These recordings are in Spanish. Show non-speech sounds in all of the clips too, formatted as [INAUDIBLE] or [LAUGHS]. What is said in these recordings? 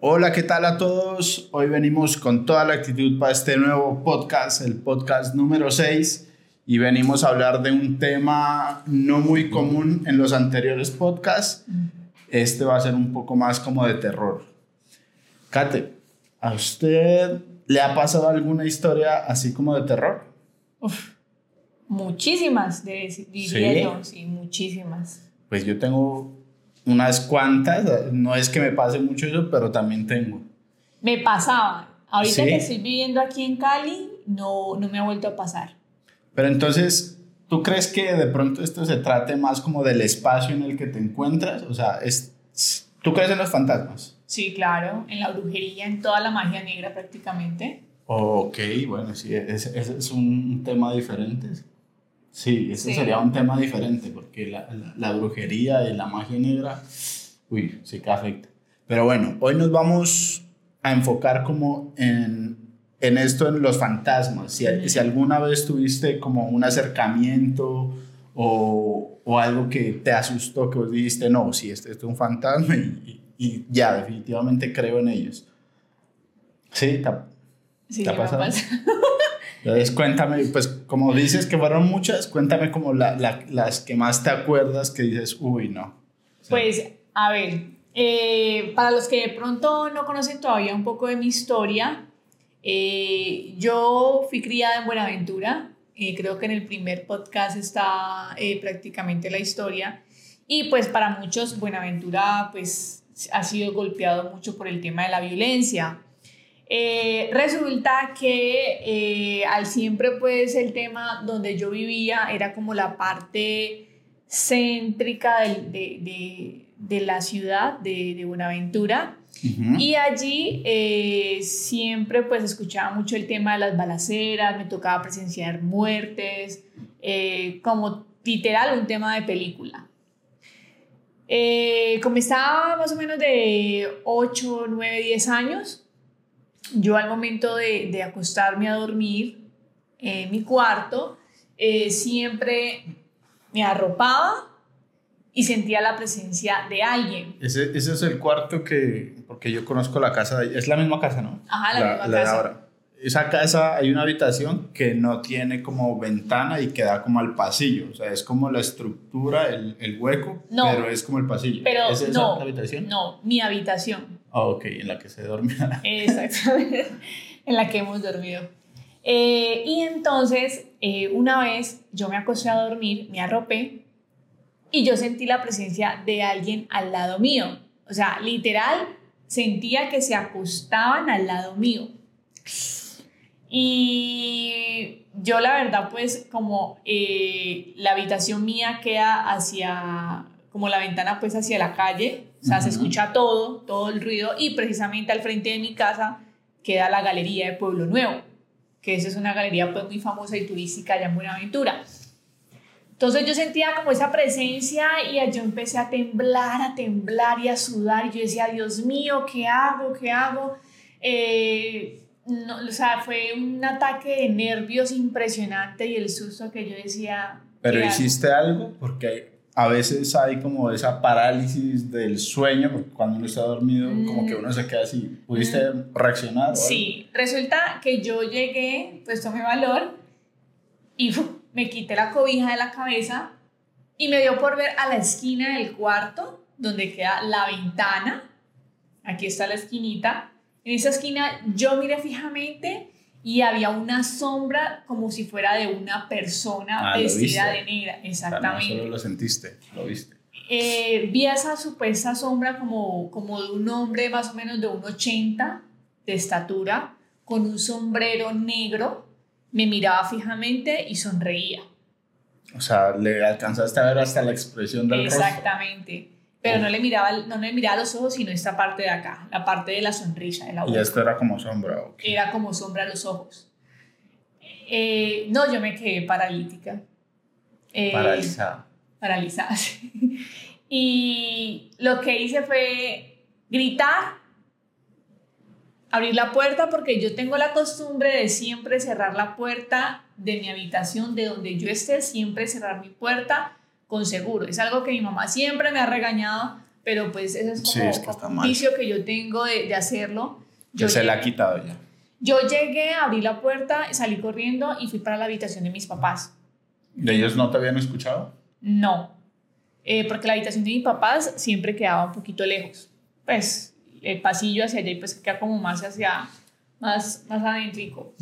Hola, ¿qué tal a todos? Hoy venimos con toda la actitud para este nuevo podcast, el podcast número 6, y venimos a hablar de un tema no muy común en los anteriores podcasts. Este va a ser un poco más como de terror. Kate, ¿a usted le ha pasado alguna historia así como de terror? Uf, muchísimas, de, diría ¿Sí? yo, sí, muchísimas. Pues yo tengo unas cuantas, no es que me pase mucho eso, pero también tengo. Me pasaba. Ahorita ¿Sí? que estoy viviendo aquí en Cali, no, no me ha vuelto a pasar. Pero entonces, ¿tú crees que de pronto esto se trate más como del espacio en el que te encuentras? O sea, es, ¿tú crees en los fantasmas? Sí, claro, en la brujería, en toda la magia negra prácticamente. Ok, bueno, sí, ese, ese es un tema diferente. Sí, ese Sí. sería un tema diferente, porque la, la, la brujería y la magia negra, uy, sí que afecta. Pero bueno, hoy nos vamos a enfocar como en, en esto, en los fantasmas. Si, si alguna vez tuviste como un acercamiento o, o algo que te asustó, que vos dijiste, no, sí, este, este es un fantasma y, y- ya, definitivamente creo en ellos. Sí, ta- Sí, ¿Te ha pasado? Entonces cuéntame, pues como dices que fueron muchas, cuéntame como la, la- las que más te acuerdas que dices, uy, no. O sea, Pues, a ver, eh, para los que de pronto no conocen todavía un poco de mi historia, eh, yo fui criada en Buenaventura, eh, creo que en el primer podcast está eh, prácticamente la historia, y pues para muchos Buenaventura pues ha sido golpeado mucho por el tema de la violencia. Eh, resulta que eh, al siempre pues el tema donde yo vivía era como la parte céntrica del- de, de- de la ciudad de, de Buenaventura ujú. y allí eh, siempre pues escuchaba mucho el tema de las balaceras, me tocaba presenciar muertes, como literal un tema de película. Como estaba más o menos de 8, 9, 10 años, yo al momento de, de acostarme a dormir en mi cuarto, eh, siempre me arropaba y sentía la presencia de alguien. Ese, ese es el cuarto que, porque yo conozco la casa, de- es la misma casa, ¿no? Ajá, la misma de casa. ahora. Esa casa hay una habitación que no tiene como ventana y que da como al pasillo, o sea, es como la estructura, el, el hueco, No. pero es como el pasillo. Pero ¿Es esa no, la habitación? no, mi habitación. Ah, ok, en la que se dormía. [LAUGHS] Exactamente, en la que hemos dormido. Eh, y entonces, eh, una vez yo me acosté a dormir, me arropé y yo sentí la presencia de alguien al lado mío. O sea, literal, sentía que se acostaban al lado mío. Y yo la verdad, pues como eh, la habitación mía queda hacia, como la ventana pues hacia la calle, o sea, se escucha todo, todo el ruido y precisamente al frente de mi casa queda la galería de Pueblo Nuevo, que esa es una galería pues muy famosa y turística allá en Buenaventura. Entonces yo sentía como esa presencia y yo empecé a temblar, a temblar y a sudar y yo decía, Dios mío, ¿qué hago? ¿Qué hago? Eh, no, o sea, fue un ataque de nervios impresionante y el susto que yo decía. Pero hiciste algo porque a veces hay como esa parálisis del sueño, porque cuando uno está dormido, como que uno se queda así. ¿Pudiste reaccionar? o algo? Sí, resulta que yo llegué, pues tomé valor y me quité la cobija de la cabeza y me dio por ver a la esquina del cuarto donde queda la ventana. Aquí está la esquinita. En esa esquina yo miré fijamente y había una sombra como si fuera de una persona Ah, vestida de negra. O sea, no Exactamente. solo lo sentiste, lo viste. Eh, vi esa supuesta sombra como, como de un hombre más o menos de un 80 de estatura, con un sombrero negro, me miraba fijamente y sonreía. O sea, le alcanzaste a ver hasta la expresión del rostro. Pero no le, miraba, no le miraba los ojos, sino esta parte de acá, la parte de la sonrisa, de la Y boca. esto era como sombra. ok. Era como sombra a los ojos. Eh, no, yo me quedé paralítica. Eh, Paralizada. paralizada. [LAUGHS] sí. Y lo que hice fue gritar, abrir la puerta, porque yo tengo la costumbre de siempre cerrar la puerta de mi habitación, de donde yo esté, siempre cerrar mi puerta con seguro. Es algo que mi mamá siempre me ha regañado pero pues ese es como, Sí, es que un vicio que yo tengo de, de hacerlo. Yo se la ha quitado ya. Yo llegué, abrí la puerta, salí corriendo y fui para la habitación de mis papás. ¿De ellos no te habían escuchado? No, eh, porque la habitación de mis papás siempre quedaba un poquito lejos. Pues el pasillo hacia allá y pues queda como más hacia, más, más adéntrico.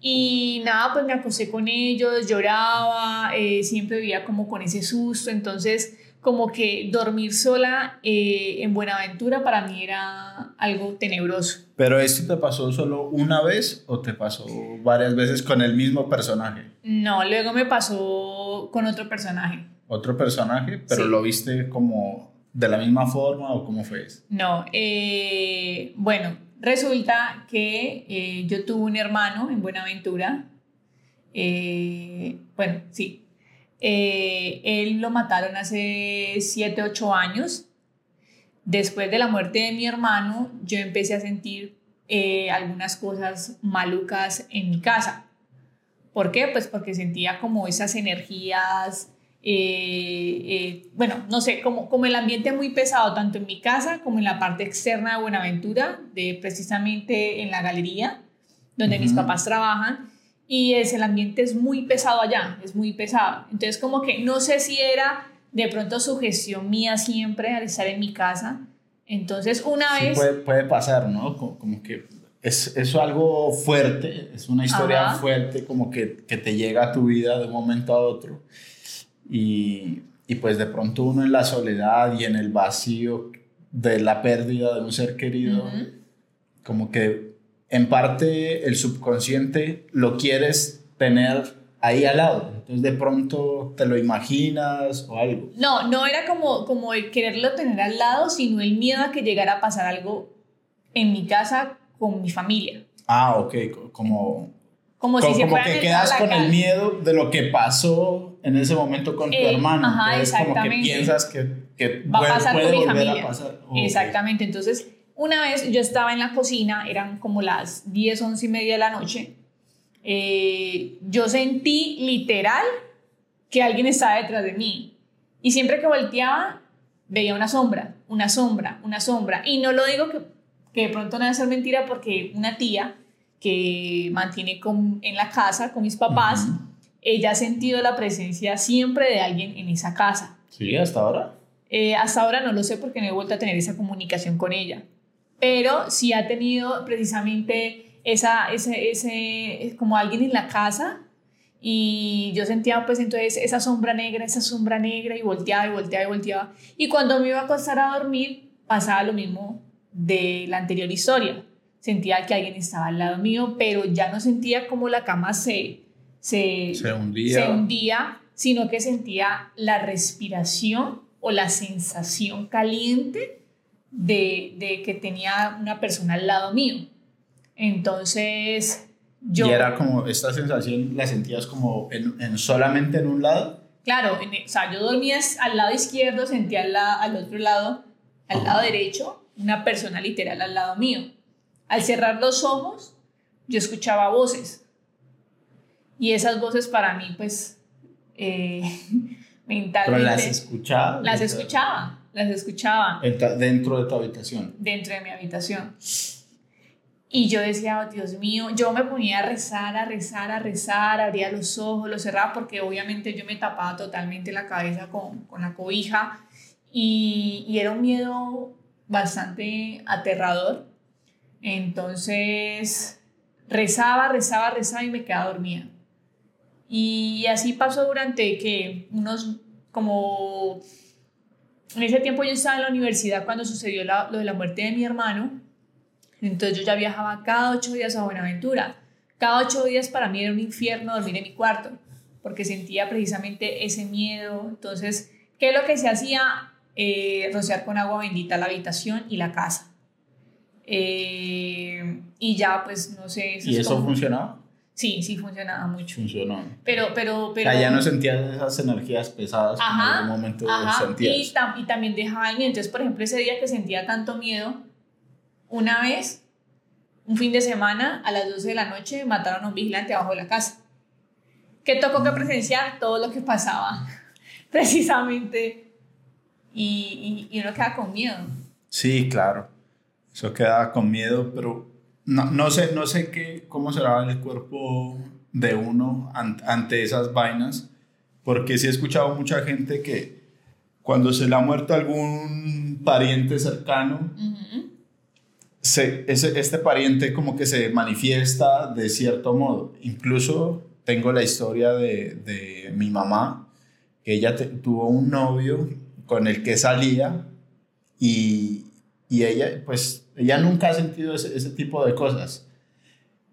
Y nada, pues me acosté con ellos, lloraba, eh, siempre vivía como con ese susto, entonces como que dormir sola eh, en Buenaventura para mí era algo tenebroso. ¿Pero esto te pasó solo una vez o te pasó varias veces con el mismo personaje? No, luego me pasó con otro personaje. Otro personaje, pero Sí. lo viste como de la misma forma o cómo fue eso? No, eh, bueno, resulta que eh, yo tuve un hermano en Buenaventura. eh, bueno, sí. Eh, él lo mataron hace 7, 8 años. Después de la muerte de mi hermano, yo empecé a sentir algunas cosas malucas en mi casa. ¿Por qué? Pues porque sentía como esas energías, eh, eh, bueno, no sé, como, como el ambiente muy pesado, tanto en mi casa como en la parte externa de Buenaventura, de precisamente en la galería, donde mis papás trabajan. Y es, el ambiente es muy pesado allá, es muy pesado. Entonces como que no sé si era de pronto sugestión mía siempre al estar en mi casa. Entonces una Sí, vez... puede, puede pasar, ¿no? Como, como que es, es algo fuerte, es una historia Ajá. fuerte, como que, que te llega a tu vida de un momento a otro. Y, y pues de pronto uno en la soledad y en el vacío de la pérdida de un ser querido, como que en parte el subconsciente lo quieres tener ahí al lado. Entonces de pronto te lo imaginas o algo. No, no era como, como el quererlo tener al lado, sino el miedo a que llegara a pasar algo en mi casa con mi familia. Ah, ok, co- como... Como, como si se como a que a quedas con el miedo de lo que pasó en ese momento con tu Eh, hermano. ajá, Entonces, como que piensas que, que Va a puede- pasar puede con mi familia. a pasar. Exactamente. Entonces, una vez yo estaba en la cocina, eran como las 10, 11 y media de la noche. eh, yo sentí literal que alguien estaba detrás de mí. Y siempre que volteaba, veía una sombra, una sombra, una sombra. Y no lo digo que, que de pronto no debe ser mentira porque una tía que mantiene con- en la casa con mis papás, Ujú. ella ha sentido la presencia siempre de alguien en esa casa. Sí, hasta ahora. Eh, hasta ahora no lo sé porque no he vuelto a tener esa comunicación con ella. Pero sí ha tenido precisamente esa, ese, ese, como alguien en la casa y yo sentía pues entonces esa sombra negra, esa sombra negra y volteaba y volteaba y volteaba. Y cuando me iba a acostar a dormir pasaba lo mismo de la anterior historia. Sentía que alguien estaba al lado mío, pero ya no sentía como la cama se, se, Se hundía. se hundía, sino que sentía la respiración o la sensación caliente de, de que tenía una persona al lado mío. Entonces, yo... Y era como, esta sensación la sentías como en, en solamente en un lado. Claro, en- o sea, yo dormía al lado izquierdo, sentía al, la- al otro lado, al lado derecho, una persona literal al lado mío. Al cerrar los ojos, yo escuchaba voces. Y esas voces para mí, pues, eh, [LAUGHS] mentalmente... Pero las escuchabas. las escuchaba, las escuchaba Dentro de tu habitación. dentro de mi habitación. Y yo decía, "Oh, Dios mío, yo me ponía a rezar, a rezar, a rezar, abría los ojos, los cerraba porque obviamente yo me tapaba totalmente la cabeza con, con la cobija y, y era un miedo bastante aterrador. Entonces rezaba, rezaba, rezaba y me quedaba dormida. Y así pasó durante que unos como en ese tiempo yo estaba en la universidad cuando sucedió lo de la muerte de mi hermano. Entonces yo ya viajaba cada ocho días a Buenaventura. Cada ocho días para mí era un infierno dormir en mi cuarto, porque sentía precisamente ese miedo. Entonces, ¿qué es lo que se hacía? Eh, rociar con agua bendita la habitación y la casa. Eh, y ya, pues, no sé. ¿Y es eso como- funcionaba? Sí, sí funcionaba mucho. Funcionó. Pero, pero, O pero... sea, ya no sentías esas energías pesadas como en Ajá, algún momento Ajá, y, sentías. tam- y también dejaba el miedo. Entonces, por ejemplo, ese día que sentía tanto miedo, una vez, un fin de semana, a las 12 de la noche, mataron a un vigilante abajo de la casa. Que tocó que presenciar todo lo que pasaba. [LAUGHS] Precisamente y, y, uno queda con miedo. Sí, claro. Eso queda con miedo, pero no, no sé, no sé qué, cómo será el cuerpo de uno ante esas vainas, porque sí he escuchado mucha gente que cuando se le ha muerto algún pariente cercano, se, ese, este pariente como que se manifiesta de cierto modo. Incluso tengo la historia de, de mi mamá, que ella tuvo un novio con el que salía y, y, ella, pues, ella nunca ha sentido ese, ese tipo de cosas.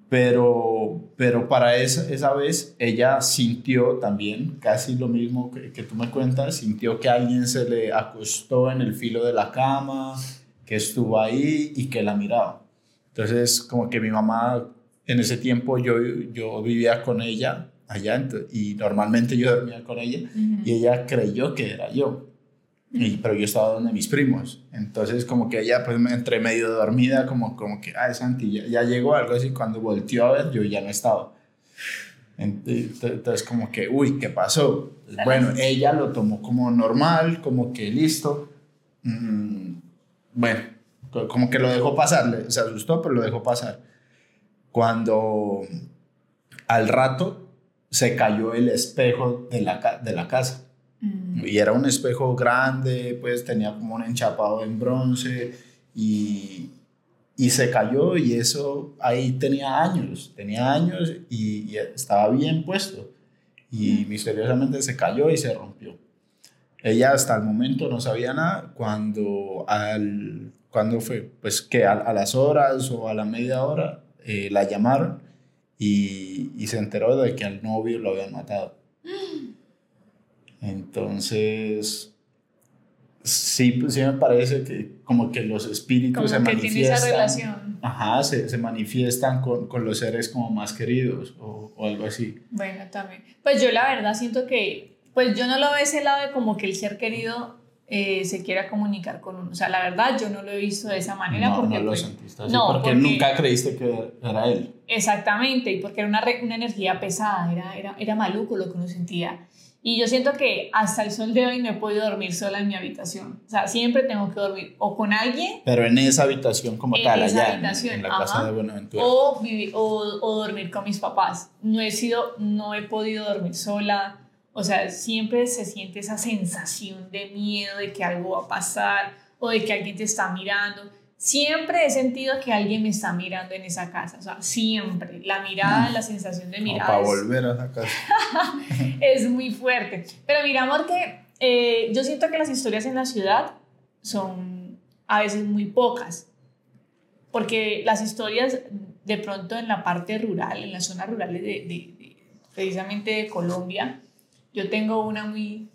Pero, pero para esa, esa vez ella sintió también casi lo mismo que, que tú me cuentas, sintió que alguien se le acostó en el filo de la cama, que estuvo ahí y que la miraba. Entonces, como que mi mamá en ese tiempo yo, yo vivía con ella allá y normalmente yo dormía con ella y ella creyó que era yo. Y, pero yo estaba donde mis primos. Entonces como que ella pues me entre medio dormida como, como que, ah, Santi, ya, ya llegó algo así. Cuando volteó a ver yo ya no estaba. Entonces como que, uy, ¿qué pasó? Bueno, ella lo tomó como normal, como que listo. Mm, bueno, como que lo dejó pasar, se asustó, pero lo dejó pasar cuando al rato se cayó el espejo de la, de la casa. Mm. Y era un espejo grande, pues tenía como un enchapado en bronce y, y se cayó y eso ahí tenía años, tenía años y, estaba bien puesto. Y mm. misteriosamente se cayó y se rompió. Ella hasta el momento no sabía nada cuando al cuando fue pues que a, a las horas o a la media hora eh, la llamaron y, y, se enteró de que al novio lo habían matado. Entonces, sí, pues sí me parece que como que los espíritus se que manifiestan. esa relación. Ajá, se, se manifiestan con, con, los seres como más queridos o, o, algo así. Bueno, también. Pues yo la verdad siento que, pues yo no lo veo ese lado de como que el ser querido eh, se quiera comunicar con uno. O sea, la verdad yo no lo he visto de esa manera. No, porque, no lo pues, sentiste así, no, porque, nunca creíste que era él. Exactamente, y porque era una, una energía pesada, era, era, era maluco lo que uno sentía. Y yo siento que hasta el sol de hoy no he podido dormir sola en mi habitación. O sea, siempre tengo que dormir o con alguien. Pero en esa habitación como tal, allá en, la casa de Buenaventura. O, o, o, dormir con mis papás. No he sido, no he podido dormir sola. O sea, siempre se siente esa sensación de miedo de que algo va a pasar o de que alguien te está mirando. Siempre he sentido que alguien me está mirando en esa casa, o sea, siempre. La mirada, la sensación de mirada. para volver a esa casa. [LAUGHS] es muy fuerte. Pero mira, amor, que eh, yo siento que las historias en la ciudad son a veces muy pocas. Porque las historias de pronto en la parte rural, en las zonas rurales de, de precisamente de Colombia, yo tengo una muy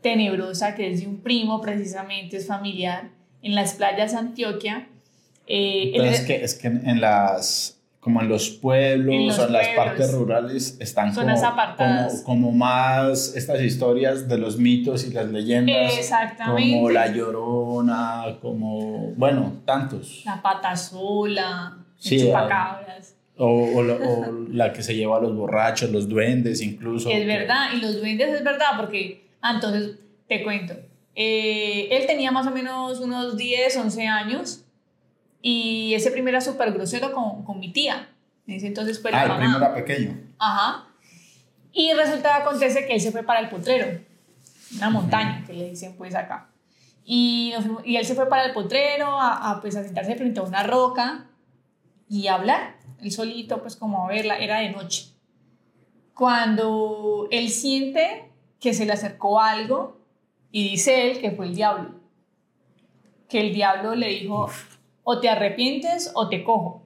tenebrosa que es de un primo, precisamente, es familiar, en las playas de Antioquia. Eh, es, que, es que en las, como en los pueblos o en las partes rurales están como, como, más estas historias de los mitos y las leyendas. Exactamente. Como La Llorona, como, bueno, tantos. La Pata Sola, sí, Chupacabras. O, o, la que se lleva a los borrachos, los duendes incluso. Es verdad, y los duendes es verdad, porque, ah, entonces, te cuento. Eh, él tenía más o menos unos 10, 11 años, y ese primero era súper grosero con, con, mi tía. entonces fue Ah, el primo era pequeño. Ajá. Y resulta, acontece que él se fue para el potrero, una montaña, que le dicen pues acá. Y, y él se fue para el potrero a, a, pues, a sentarse frente a una roca y a hablar él solito, pues como a verla, era de noche. Cuando él siente que se le acercó algo y dice él que fue el diablo, que el diablo le dijo, o te arrepientes o te cojo.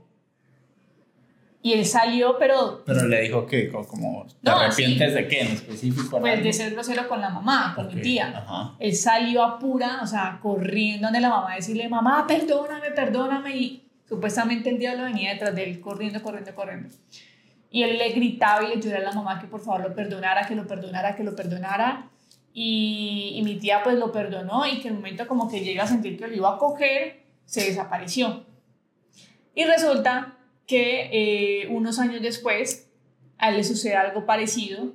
Y él salió, pero... Pero le dijo que, como, ¿te arrepientes de qué en específico? Pues de ser grosero con la mamá, con mi tía. Él salió a pura, o sea, corriendo donde la mamá, a decirle, mamá, perdóname, perdóname. Y Supuestamente el diablo venía detrás de él corriendo, corriendo, corriendo. Y él le gritaba y le lloraba a la mamá que por favor lo perdonara, que lo perdonara, que lo perdonara. Y, y mi tía pues lo perdonó y que el momento como que llega a sentir que lo iba a coger, se desapareció. Y resulta que eh, unos años después a él le sucede algo parecido,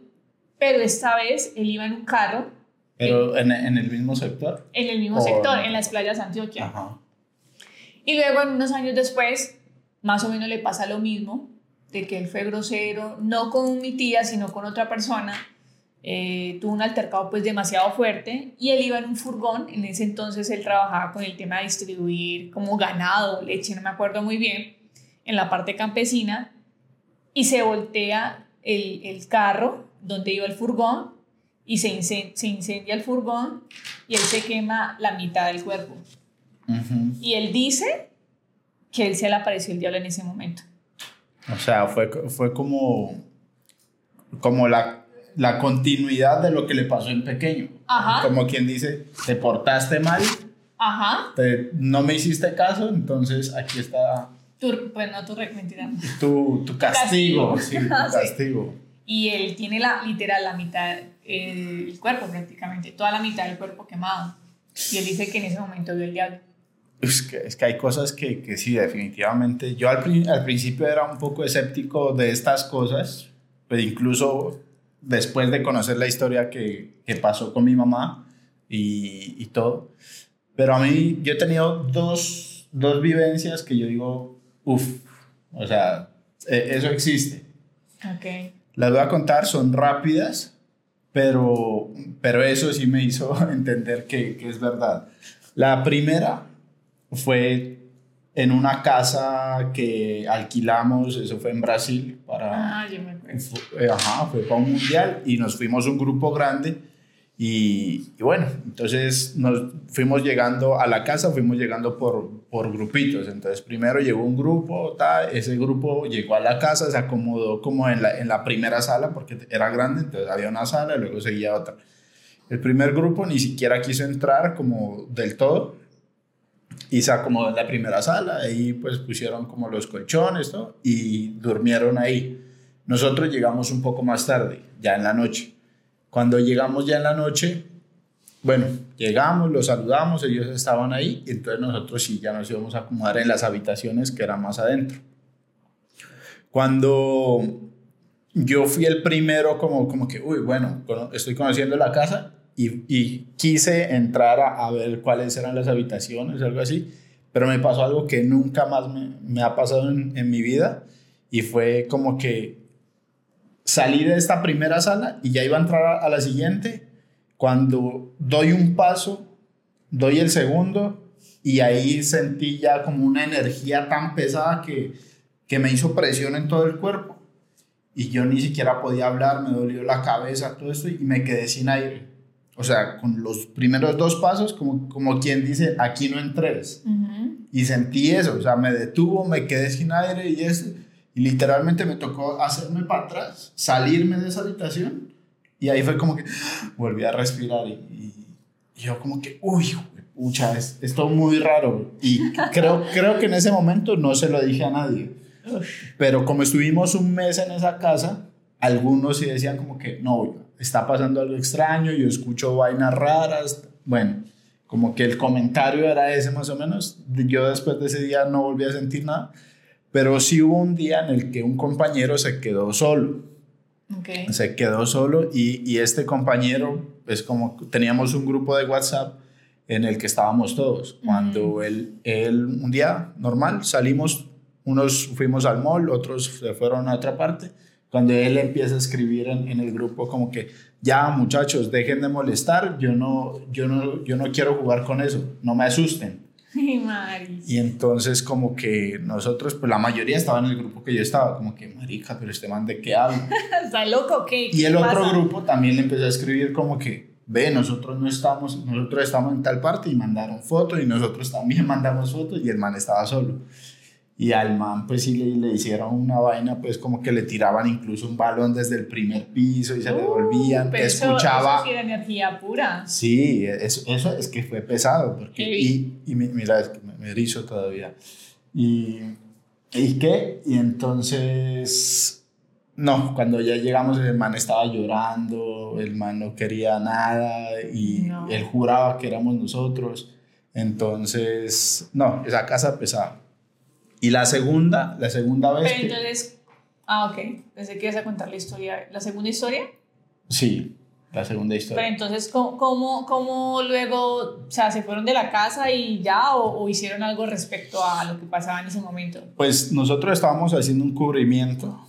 pero esta vez él iba en un carro ¿Pero en, en el mismo sector? En el mismo O- sector, en las playas de Antioquia. Ajá. Y luego, unos años después, más o menos le pasa lo mismo, de que él fue grosero, no con mi tía, sino con otra persona. Eh, tuvo un altercado pues demasiado fuerte y él iba en un furgón, en ese entonces él trabajaba con el tema de distribuir como ganado, leche, no me acuerdo muy bien, en la parte campesina y se voltea el, el carro donde iba el furgón y se incen- se incendia el furgón y él se quema la mitad del cuerpo. Ujú. Y él dice que él se le apareció el diablo en ese momento. O sea, fue, fue como, como la, la continuidad de lo que le pasó en pequeño. Ajá. Como quien dice, te portaste mal, Ajá. te- no me hiciste caso, entonces aquí está Tu, pues no tu mentira. tu, tu castigo. Castigo. Sí, tu [LAUGHS] Sí. castigo. Y él tiene la, literal la mitad del cuerpo prácticamente, toda la mitad del cuerpo quemado. Y él dice que en ese momento vio el diablo. Es que, es que hay cosas que, que sí, definitivamente. Yo al, al principio era un poco escéptico de estas cosas, pero incluso después de conocer la historia que, que pasó con mi mamá y, y todo. Pero a mí, yo he tenido dos, dos vivencias que yo digo, uff, o sea, e- eso existe. Ok. Las voy a contar, son rápidas, pero, pero eso sí me hizo [LAUGHS] entender que, que es verdad. La primera fue en una casa que alquilamos, eso fue en Brasil, para, Ah, yo me acuerdo. fu- eh, ajá, fue para un mundial y nos fuimos un grupo grande y, y bueno, entonces nos fuimos llegando a la casa, fuimos llegando por, por grupitos, entonces primero llegó un grupo, ta, ese grupo llegó a la casa, se acomodó como en la, en la primera sala porque era grande, entonces había una sala y luego seguía otra. El primer grupo ni siquiera quiso entrar como del todo y se acomodó en la primera sala, ahí pues pusieron como los colchones todo, y durmieron ahí. Nosotros llegamos un poco más tarde, ya en la noche. Cuando llegamos ya en la noche, bueno, llegamos, los saludamos, ellos estaban ahí, entonces nosotros sí ya nos íbamos a acomodar en las habitaciones que eran más adentro. Cuando yo fui el primero como, como que, uy, bueno, estoy conociendo la casa y, y quise entrar a, a ver cuáles eran las habitaciones, algo así, pero me pasó algo que nunca más me, me ha pasado en, en mi vida y fue como que salí de esta primera sala y ya iba a entrar a, la siguiente, cuando doy un paso, doy el segundo y ahí sentí ya como una energía tan pesada que, que me hizo presión en todo el cuerpo y yo ni siquiera podía hablar, me dolió la cabeza, todo esto y me quedé sin aire. O sea, con los primeros dos pasos, como, como quien dice, aquí no entres. Ujú. Y sentí eso, o sea, me detuvo, me quedé sin aire y eso. Y literalmente me tocó hacerme para atrás, salirme de esa habitación. Y ahí fue como que volví a respirar y, y yo como que, uy, pucha, es, es todo muy raro. Y creo, creo que en ese momento no se lo dije a nadie. Pero como estuvimos un mes en esa casa, algunos sí decían como que, no, está pasando algo extraño, yo escucho vainas raras. Bueno, como que el comentario era ese más o menos. Yo después de ese día no volví a sentir nada. Pero sí hubo un día en el que un compañero se quedó solo. Se quedó solo y, y este compañero, es como teníamos un grupo de WhatsApp en el que estábamos todos. Cuando él, él, un día normal, salimos, unos fuimos al mall, otros se fueron a otra parte. Cuando él empieza a escribir en, en el grupo como que, ya muchachos, dejen de molestar, yo no, yo, no, yo no quiero jugar con eso, no me asusten. [LAUGHS] Y entonces como que nosotros, pues la mayoría estaba en el grupo que yo estaba, como que, marica, pero este man de qué habla. [LAUGHS] ¿Está loco qué? Y el ¿Qué otro pasa? grupo también le empezó a escribir como que, ve, nosotros no estamos, nosotros estamos en tal parte y mandaron fotos y nosotros también [LAUGHS] mandamos fotos y el man estaba solo. Y al man pues sí le, le hicieron una vaina pues como que le tiraban incluso un balón desde el primer piso y se le Uh, volvían, pero escuchaba. Eso sí era energía pura. Sí, eso, eso es que fue pesado. Porque, y, y mi- mira, es que me, me erizo todavía. Y, ¿Y qué? Y entonces, no, cuando ya llegamos el man estaba llorando, el man no quería nada y No. él juraba que éramos nosotros. Entonces, no, esa casa pesada. Y la segunda, la segunda vez... Pero que- entonces, ah, ok. Pensé que ibas a contar la historia. ¿La segunda historia? Sí. la segunda historia. Pero entonces, ¿cómo, cómo, cómo luego, o sea, se fueron de la casa y ya, o, o, hicieron algo respecto a lo que pasaba en ese momento? Pues nosotros estábamos haciendo un cubrimiento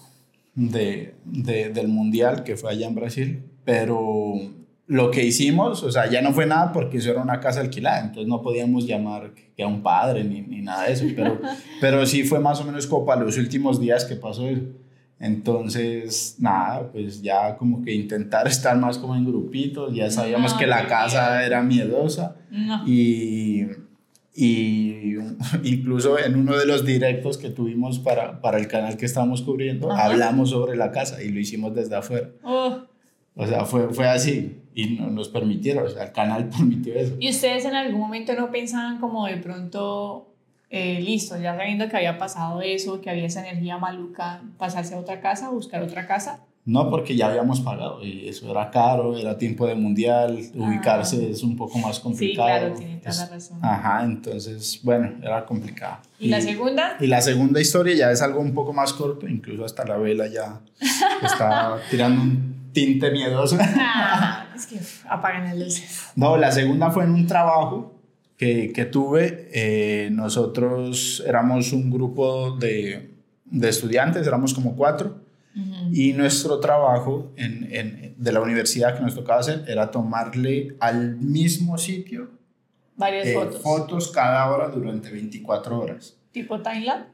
de, de, del mundial que fue allá en Brasil, pero lo que hicimos, o sea, ya no fue nada porque eso era una casa alquilada, entonces no podíamos llamar que a un padre ni, ni nada de eso, pero, [LAUGHS] pero sí fue más o menos como para los últimos días que pasó eso. Entonces, nada, pues ya como que intentar [LAUGHS] estar más como en grupitos, ya sabíamos No, que la casa miedo. era miedosa No. y, y [LAUGHS] incluso en uno de los directos que tuvimos para, para el canal que estábamos cubriendo, Ajá. hablamos sobre la casa y lo hicimos desde afuera. Oh. O sea, fue, fue así y no, nos permitieron, o sea, el canal [LAUGHS] permitió eso. ¿Y ustedes en algún momento no pensaban como de pronto, eh, listo, ya sabiendo que había pasado eso, que había esa energía maluca, pasarse a otra casa, buscar otra casa? No, porque ya habíamos pagado y eso era caro, era tiempo de mundial, ubicarse es un poco más Ah. Sí, complicado. claro, tiene toda la razón. Ajá, entonces, bueno, era complicado. ¿Y la segunda? Y la segunda historia ya es algo un poco más corto, incluso hasta la vela ya [LAUGHS] está tirando un tinte miedoso. Ah, es que apagan las luces. No, la segunda fue en un trabajo que, que tuve. eh, nosotros éramos un grupo de, de estudiantes, éramos como cuatro, Ujú. y nuestro trabajo en, en- de la universidad que nos tocaba hacer era tomarle al mismo sitio Varias eh, fotos. fotos cada hora durante 24 horas. ¿Tipo timeline?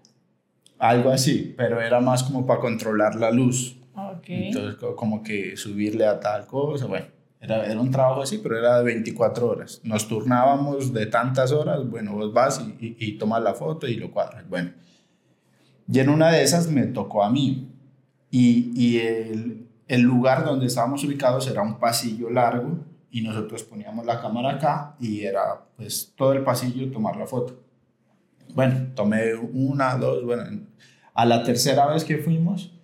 Algo así, pero era más como para controlar la luz. Ok. Entonces, co- como que subirle a tal cosa, bueno, era, era un trabajo así, pero era de 24 horas. Nos turnábamos de tantas horas, bueno, vos vas y, y, tomas la foto y lo cuadras. Bueno, y en una de esas me tocó a mí. Y, y el, el lugar donde estábamos ubicados era un pasillo largo y nosotros poníamos la cámara acá y era pues todo el pasillo tomar la foto. Bueno, tomé una, dos, bueno, a la tercera vez que fuimos,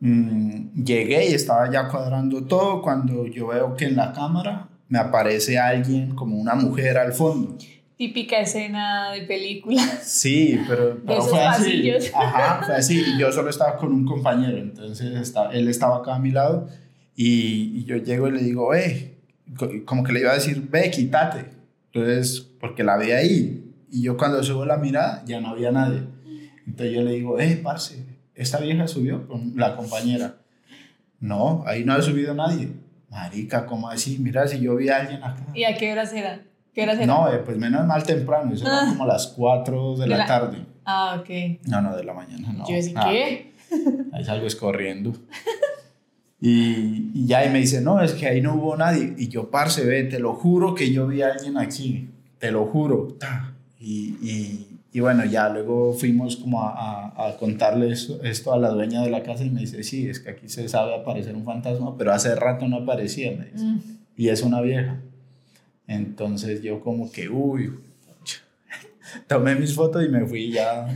mm, llegué y estaba ya cuadrando todo cuando yo veo que en la cámara me aparece alguien como una mujer al fondo. Típica escena de película. Sí, pero, pero fue así. Ajá, fue así. Y yo solo estaba con un compañero, entonces estaba, él estaba acá a mi lado y, y yo llego y le digo, eh, co- como que le iba a decir, ve, quítate. Entonces, porque la vi ahí. Y yo cuando subo la mirada ya no había nadie. Entonces yo le digo, eh, parce, esta vieja subió con la compañera. No, ahí no ha subido nadie. Marica, ¿cómo así? Mira, si yo vi a alguien acá. ¿Y a qué horas era? ¿Qué horas era? No, eh, pues menos mal temprano, eso Ah. como las 4 de, De la, la- tarde. Ah, ok. No, no, de la mañana, no. Yo decía, Ah, ¿qué? Ahí salgo es corriendo. Y, y ya y me dice, no, es que ahí no hubo nadie. Y yo, parce, ve, te lo juro que yo vi a alguien aquí, te lo juro. Y, y, y bueno, ya luego fuimos como a, a, a contarle esto, esto a la dueña de la casa y me dice, sí, es que aquí se sabe aparecer un fantasma, pero hace rato no aparecía, me dice. Mm. Y es una vieja. Entonces yo como que, uy, [LAUGHS] tomé mis fotos y me fui ya.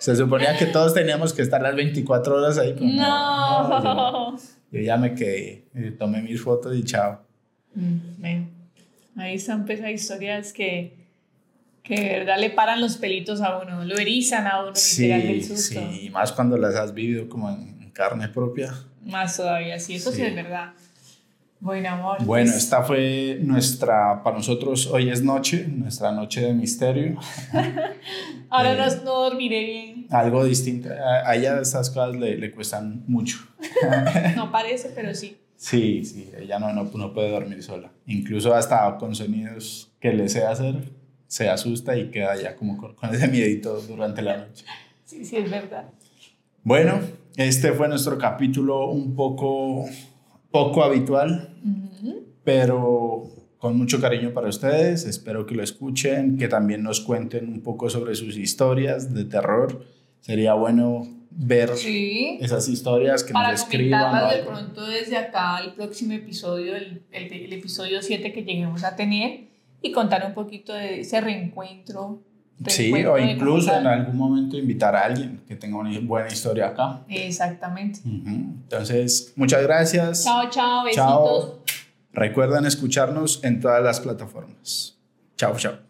Se suponía que todos teníamos que estar las 24 horas ahí. no, No. yo, yo ya me quedé, eh, tomé mis fotos y chao. Mm. Ahí están pues historias que, que de verdad le paran los pelitos a uno, lo erizan a uno del Sí, susto. sí, y más cuando las has vivido como en carne propia. Más todavía, sí, eso sí, Sí. es verdad. Bueno, amor. Bueno, pues, esta fue nuestra, para nosotros hoy es noche, nuestra noche de misterio. [LAUGHS] ahora eh, no, no dormiré bien. Algo distinto. A a ella estas cosas le, le cuestan mucho. [LAUGHS] No parece, pero sí. Sí, sí, ella no, no, no puede dormir sola. Incluso hasta con sonidos que le sé hacer, se asusta y queda ya como con, con ese miedito durante la noche. Sí, sí, es verdad. Bueno, este fue nuestro capítulo un poco, poco habitual, Ujú. pero con mucho cariño para ustedes. Espero que lo escuchen, que también nos cuenten un poco sobre sus historias de terror. Sería bueno ver Sí. esas historias que Para nos escriban. comentarlas de pronto desde acá el próximo episodio, el, el, el episodio 7 que lleguemos a tener y contar un poquito de ese reencuentro. Sí, o incluso en algún momento invitar a alguien que tenga una buena historia acá. Exactamente. Entonces, muchas gracias. Chao, chao, besitos. Chao. Recuerden escucharnos en todas las plataformas. Chao, chao.